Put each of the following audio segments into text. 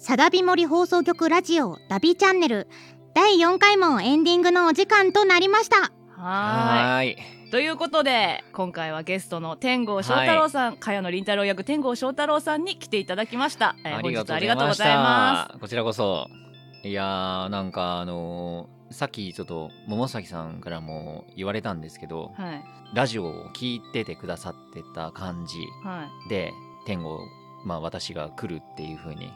サダビ森放送局ラジオダビチャンネル。第4回もエンディングのお時間となりました。はい。ということで今回はゲストの天郷翔太郎さん、茅野凛太郎役天郷翔太郎さんに来ていただきました、えーありがとう本日はありがとうごござざいまいます。こちらこそ。いやー、なんかあのーさっきちょっと桃崎さんからも言われたんですけど、すはい。ラジオを聞いててくださってた感じはい。で、天狗、まあ私が来るっていう風に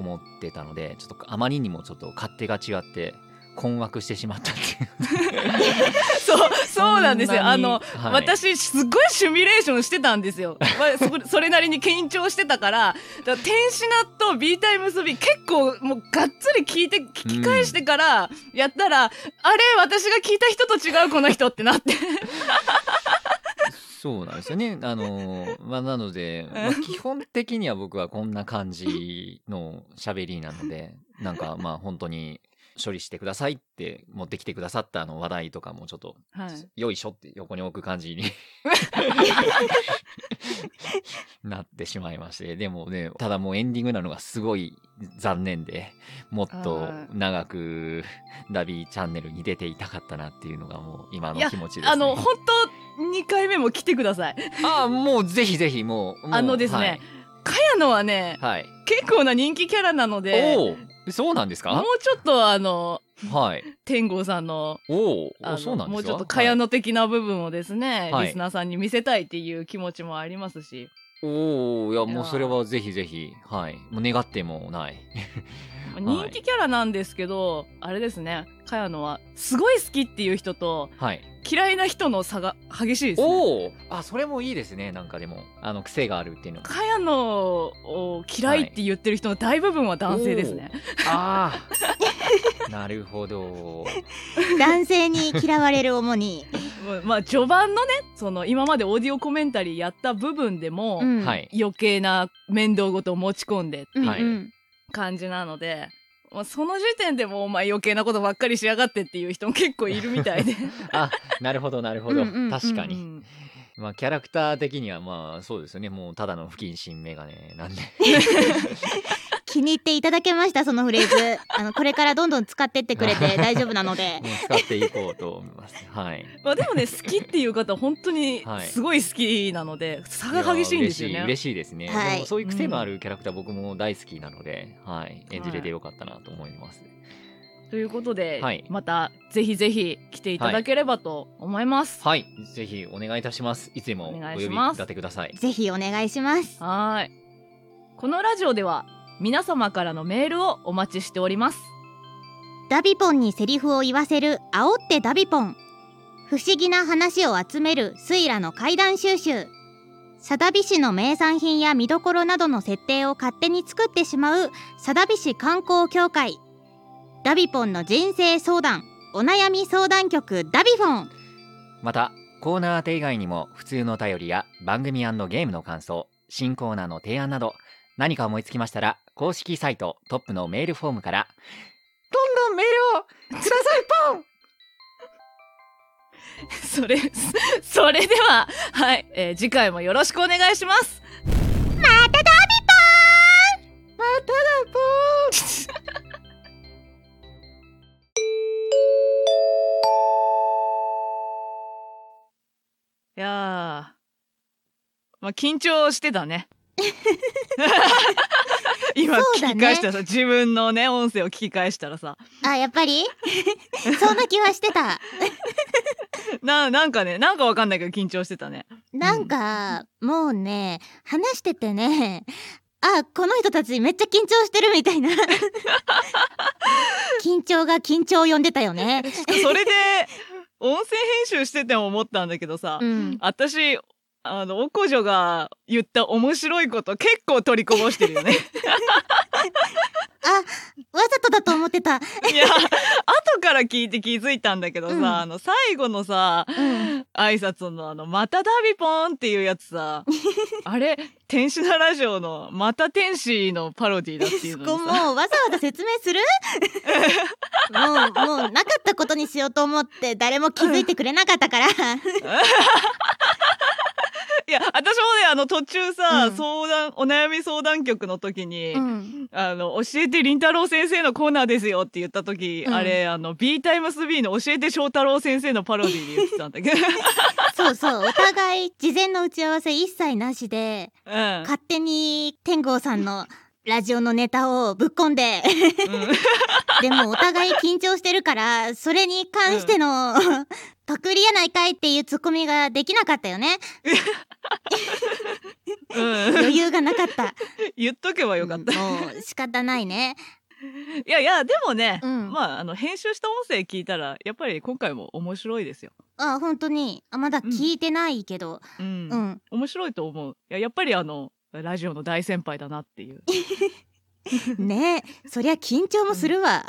思ってたので、ちょっとあまりにもちょっと勝手が違って、困惑してしまったっていう。そうそうなんですよ。あの、はい。私すごいシミュレーションしてたんですよ、まあ、そそれなりに緊張してたから。だから天使ナと B タイムス B 結構もうがっつり聞いて聞き返してからやったら、あれ私が聞いた人と違うこの人ってなってそうなんですよね。あのーまあ、なので、まあ、基本的には僕はこんな感じの喋りなので、なんかまあ本当に処理してくださいって持ってきてくださったあの話題とかもちょっと、はいよいしょって横に置く感じに なってしまいまして。でもね、ただもうエンディングなのがすごい残念で、もっとはい長くダビーチャンネルに出ていたかったなっていうのがもう今の気持ちです、ね。あの本当2回目も来てくださいああ、もうぜひぜひもう。もうあのですね茅野はねはい。はい。結構な人気キャラなのでおお、そうなんですか？もうちょっとあのはい。天狗さんのおお、そうなんもうちょっと茅野的な部分をですね、はいリスナーさんに見せたいっていう気持ちもありますし、はいおお、いや、もうそれはぜひぜひ、はい。もう願ってもない。人気キャラなんですけど、あれですね茅野はすごい好きっていう人とはい。嫌いな人の差が激しいですねおお、あ、それもいいですね。なんかでも、あの、癖があるっていうの。茅野を嫌いって言ってる人の大部分は男性ですね、ああ。なるほど。男性に嫌われる主に、まあ序盤のねその今までオーディオコメンタリーやった部分でも、うんはい。余計な面倒事を持ち込んでうんうんはい感じなので、まあ、その時点でもうお前余計なことばっかりしやがってっていう人も結構いるみたいで あ、なるほど、なるほど。うんうんうん確かに。うんまあ、キャラクター的には、まあ、そうですよね。もう、ただの不謹慎メガネなんで。気に入っていただけましたそのフレーズ あのこれからどんどん使ってってくれて 大丈夫なのでもう使っていこうと思います。はい。まあでもね好きっていう方本当にはいすごい好きなので、差が激しいんですよね。や嬉しい嬉しいですね、はいでもそういう癖のあるキャラクター僕も大好きなので、はい、演じれてよかったなと思います。ということで、はいまたぜひぜひ来ていただければと思います。はい、ぜひお願いいたします。いつでもおお呼願いしますび立てください。ぜひお願いしますはーい。このラジオでは皆様からのメールをお待ちしております。ダビポンにセリフを言わせる煽ってダビポン。不思議な話を集めるスイラの怪談収集。サダビ市の名産品や見どころなどの設定を勝手に作ってしまうサダビ市観光協会。ダビポンの人生相談お悩み相談局ダビフォン。また、コーナー宛て以外にも普通のお便りや番組ゲームの感想、新コーナーの提案など、何か思いつきましたら、公式サイトトップのメールフォームから、どんどんメールをくださいポン それ、それでは、はい、えー次回もよろしくお願いします。またダビポンまただポン いやー、まあ緊張してたね。今聞き返したらさ、自分のね、音声を聞き返したらさ、あやっぱり？そんな気はしてた。な、なんかね、なんかわかんないけど緊張してたね。なんか、もうね話しててねあこの人たちめっちゃ緊張してるみたいな。緊張が緊張を呼んでたよね。それで、音声編集してても思ったんだけどさ、うん。私、あの、おこじょが言った面白いこと結構取りこぼしてるよね。わざとだと思ってた、いや、後から聞いて気づいたんだけどさ、うん。あの、最後のさ、うん、挨拶のあの、またダビポンっていうやつさ、あれ、天使なラジオの、また天使のパロディだっていうそこのにさ。もうわざわざ説明する？もうもうなかったことにしようと思って誰も気づいてくれなかったからいや私もねあの途中さ、うん。相談お悩み相談局の時に、うん。あの教えてりんたろー先生のコーナーですよって言った時、うん。あれあの B タイムス B の教えて翔太郎先生のパロディで言ってたんだけど、そうそう。お互い事前の打ち合わせ一切なしでうん。勝手に天狗さんのラジオのネタをぶっ込んで。でもお互い緊張してるからそれに関しての、パクリやないかいっていうツッコミができなかったよね。うん。うん余裕がなかった。言っとけばよかった、もう仕方ないね。いやいやでもね、うん。まああの編集した音声聞いたらやっぱり今回も面白いですよ。あ本当に。あまだ聞いてないけど。うん。うん、面白いと思う。いややっぱりあのラジオの大先輩だなっていう。ねえそりゃ緊張もするわ、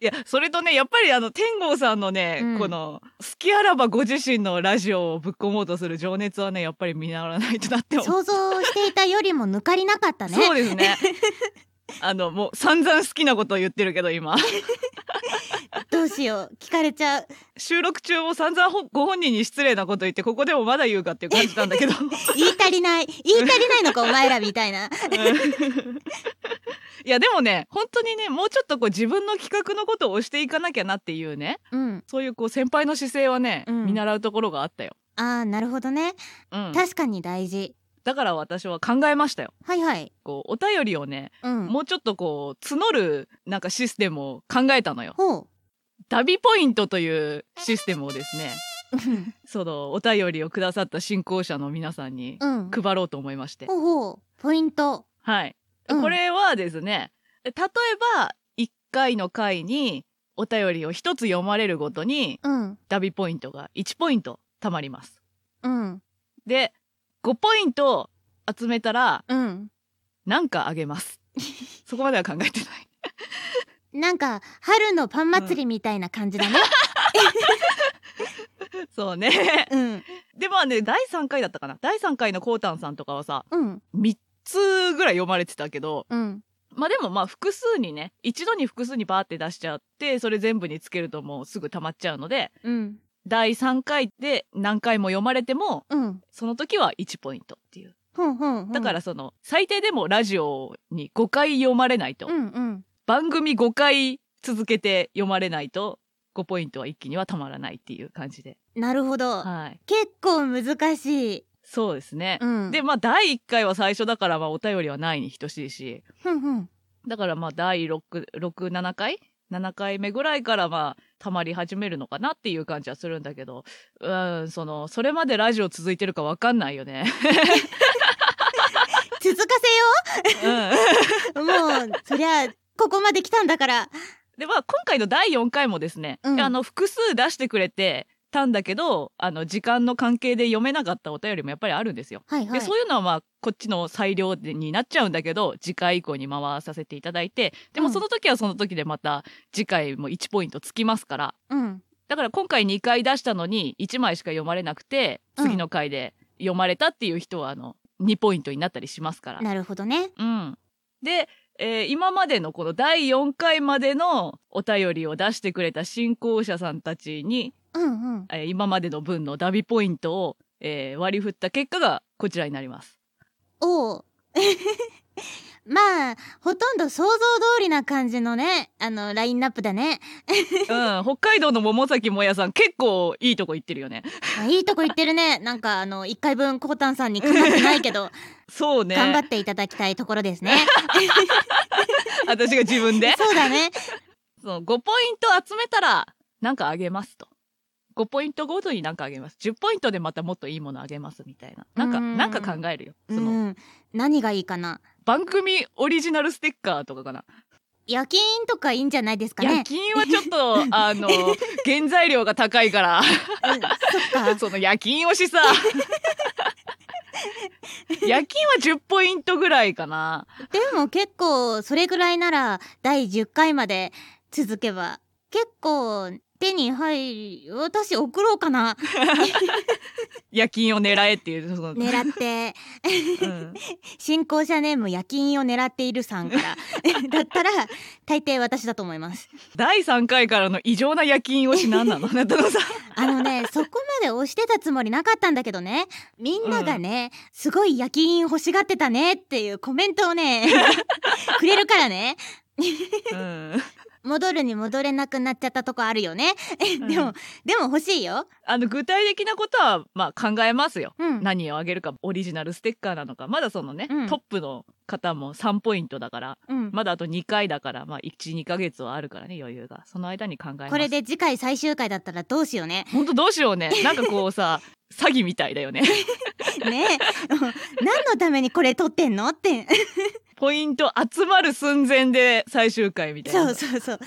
いやそれとねやっぱりあの天狗さんのね、うんこの好きあらばご自身のラジオをぶっ込もうとする情熱はねやっぱり見習わないとなって。想像していたよりも抜かりなかったねそうですね。あのもう散々好きなことを言ってるけど今。どうしよう。聞かれちゃう。収録中も散々ほご本人に失礼なこと言ってここでもまだ言うかっていう感じなんだけど。言い足りない。言い足りないのかお前らみたいな。いやでもね本当にねもうちょっとこう自分の企画のことを押していかなきゃなっていうねうん。そういうこう先輩の姿勢はね、うん。見習うところがあったよ、あーなるほどね。うん、確かに大事だから私は考えましたよ。はいはい。こうお便りをねうん。もうちょっとこう募るなんかシステムを考えたのよ。ほう。ダビポイントというシステムをですねうん そのお便りをくださった進行者の皆さんにうん。配ろうと思いまして、ほうほう。ポイント。はい、うん。これはですね例えば1回の回にお便りを1つ読まれるごとにうん。ダビポイントが1ポイント貯まります。うん。で5ポイント集めたらうん。なんかあげます。そこまでは考えてない。なんか春のパン祭りみたいな感じだね。そうね。うん。でまあね第3回だったかな。第3回のこうたんさんとかはさうん。3つぐらい読まれてたけどうん。まあでもまあ複数にね一度に複数にバーって出しちゃってそれ全部につけるともうすぐ溜まっちゃうのでうん第3回で何回も読まれてもうん。その時は1ポイントっていう。ほんほんほん。だからその最低でもラジオに5回読まれないと、うんうん。番組5回続けて読まれないと5ポイントは一気にはたまらないっていう感じで。なるほど。はい。結構難しい。そうですね、うん。でまあ第1回は最初だからまあお便りはないに等しいし。ふんふん。だからまあ第667回7回目ぐらいからまあたまり始めるのかなっていう感じはするんだけどうんそのそれまでラジオ続いてるかわかんないよね。続かせよう？ん。うもうそりゃここまで来たんだから。でまあ今回の第4回もですね、うん。あの複数出してくれてたんだけどあの時間の関係で読めなかったお便りもやっぱりあるんですよ。はいはい。でそういうのはまあこっちの裁量になっちゃうんだけど次回以降に回させていただいてでもうん。その時はその時でまた次回も1ポイントつきますから。うん。だから今回2回出したのに1枚しか読まれなくてうん。次の回で読まれたっていう人はあの2ポイントになったりしますから。なるほどね。うん、で、えー今までのこの第4回までのお便りを出してくれた進行者さんたちに、うんうんえー今までの分のダビポイントを、えー割り振った結果がこちらになります。おう まあほとんど想像通りな感じのねあのラインナップだねうん、北海道の桃崎もやさん結構いいとこ行ってるよね。あいいとこ言ってるねなんかあの1回分コータンさんにかかってないけど、そうね。頑張っていただきたいところですね 私が自分で？そうだねその5ポイント集めたらなんかあげますと。5ポイントごとになんかあげます。10ポイントでまたもっといいものあげますみたいな。なんか、うんなんか考えるよ。うその、ん何がいいかな？番組オリジナルステッカーとかかな。夜勤とかいいんじゃないですか夜ね勤はちょっと あの原材料が高いから。うんそっか。その夜勤推しさ。夜勤は10ポイントぐらいかな。でも結構それぐらいなら第10回まで続けば結構定手に入り私送ろうかな。夜勤を狙えっていう狙って。うん。新興者ネーム夜勤を狙っているさんから。だったら大抵私だと思います。第3回からの異常な夜勤推し何なの？あなたのさあのねそこまで押してたつもりなかったんだけどね。みんながね、すごい夜勤欲しがってたねっていうコメントをね くれるからね。うん戻るに戻れなくなっちゃったとこあるよね。うん。でもでも欲しいよ。あの具体的なことはまあ考えますよ。うん。何をあげるかオリジナルステッカーなのか。まだそのね、うん。トップの方も3ポイントだからうん。まだあと2回だからまあ12ヶ月はあるからね余裕が。その間に考えます。これで次回最終回だったらどうしようね。ほんとどうしようね。なんかこうさ 詐欺みたいだよね。ねえ。何のためにこれ撮ってんの？って。ポイント集まる寸前で最終回みたいそなうそうそう。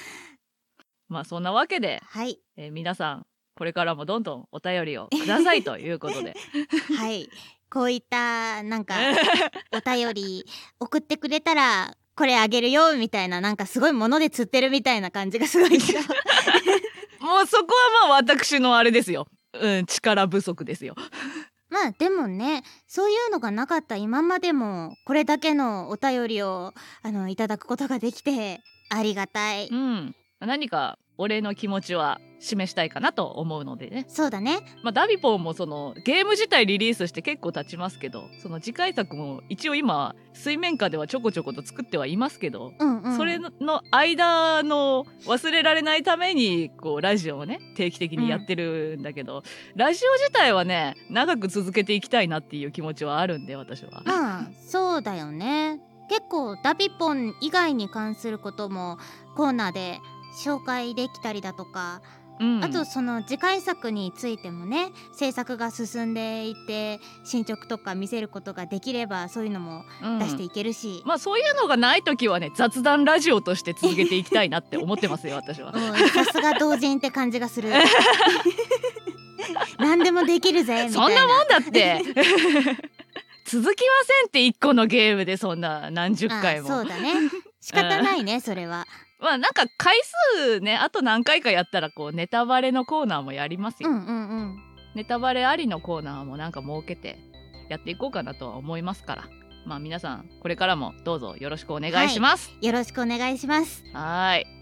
まあそんなわけで、はい。えー皆さんこれからもどんどんお便りをくださいということで。はいこういったなんか お便り送ってくれたらこれあげるよみたいななんかすごいもので釣ってるみたいな感じがすごい もうそこはまあ私のあれですよ。うん力不足ですよ。まあでもねそういうのがなかった今までもこれだけのお便りをあのいただくことができてありがたい。うん。何かお礼の気持ちは示したいかなと思うのでね。そうだね。まあ、ダビポンもそのゲーム自体リリースして結構経ちますけどその次回作も一応今水面下ではちょこちょこと作ってはいますけど、うんうん。それの間の忘れられないためにこうラジオをね定期的にやってるんだけど、ラジオ自体はね長く続けていきたいなっていう気持ちはあるんで私は。まあそうだよね。結構ダビポン以外に関することもコーナーで紹介できたりだとか、うん。あとその次回作についてもね制作が進んでいて進捗とか見せることができればそういうのもうん。出していけるし、まあそういうのがない時はね雑談ラジオとして続けていきたいなって思ってますよ 私は。うんさすが同人って感じがする。何でもできるぜみたいな。そんなもんだって。続きませんって一個のゲームでそんな何十回も。あそうだね。仕方ないねそれはまあなんか回数ねあと何回かやったらこうネタバレのコーナーもやりますよ、うんうんうん。ネタバレありのコーナーもなんか設けてやっていこうかなとは思いますから。まあ皆さんこれからもどうぞよろしくお願いします。よろしくお願いします。はーい